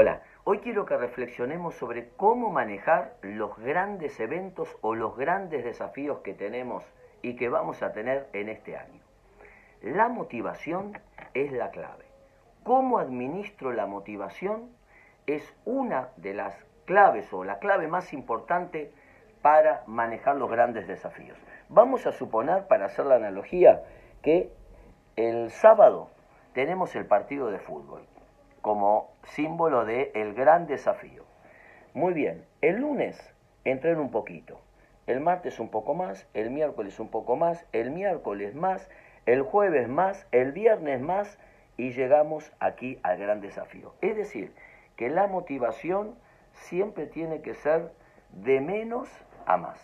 Hola, hoy quiero que reflexionemos sobre cómo manejar los grandes eventos o los grandes desafíos que tenemos y que vamos a tener en este año. La motivación es la clave. ¿Cómo administro la motivación? Es una de las claves o la clave más importante para manejar los grandes desafíos. Vamos a suponer, para hacer la analogía, que el sábado tenemos el partido de fútbol como símbolo del el gran desafío. Muy bien, el lunes entreno un poquito, el martes un poco más, el miércoles un poco más, el miércoles más, el jueves más, el viernes más y llegamos aquí al gran desafío. Es decir, que la motivación siempre tiene que ser de menos a más.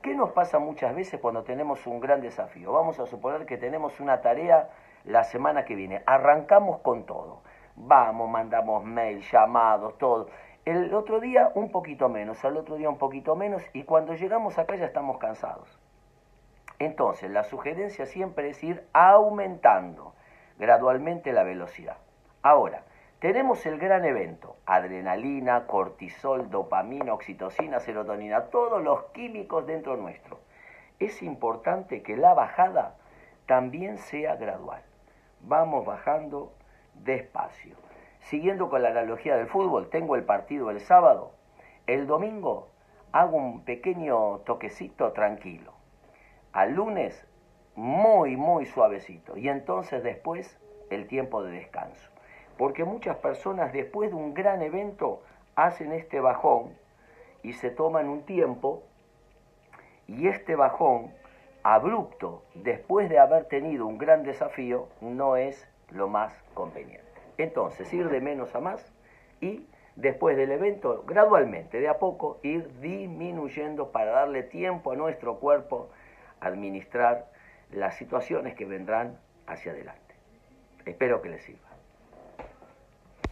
¿Qué nos pasa muchas veces cuando tenemos un gran desafío? Vamos a suponer que tenemos una tarea la semana que viene. Arrancamos con todo. Vamos, mandamos mail, llamados, todo. El otro día un poquito menos, al otro día un poquito menos y cuando llegamos acá ya estamos cansados. Entonces, la sugerencia siempre es ir aumentando gradualmente la velocidad. Ahora, tenemos el gran evento, adrenalina, cortisol, dopamina, oxitocina, serotonina, todos los químicos dentro nuestro. Es importante que la bajada también sea gradual. Vamos bajando despacio. Siguiendo con la analogía del fútbol, tengo el partido el sábado, el domingo hago un pequeño toquecito tranquilo. Al lunes muy, muy suavecito. Y entonces después el tiempo de descanso. Porque muchas personas después de un gran evento hacen este bajón y se toman un tiempo y este bajón abrupto después de haber tenido un gran desafío no es lo más conveniente. Entonces, ir de menos a más y después del evento, gradualmente, de a poco, ir disminuyendo para darle tiempo a nuestro cuerpo a administrar las situaciones que vendrán hacia adelante. Espero que les sirva.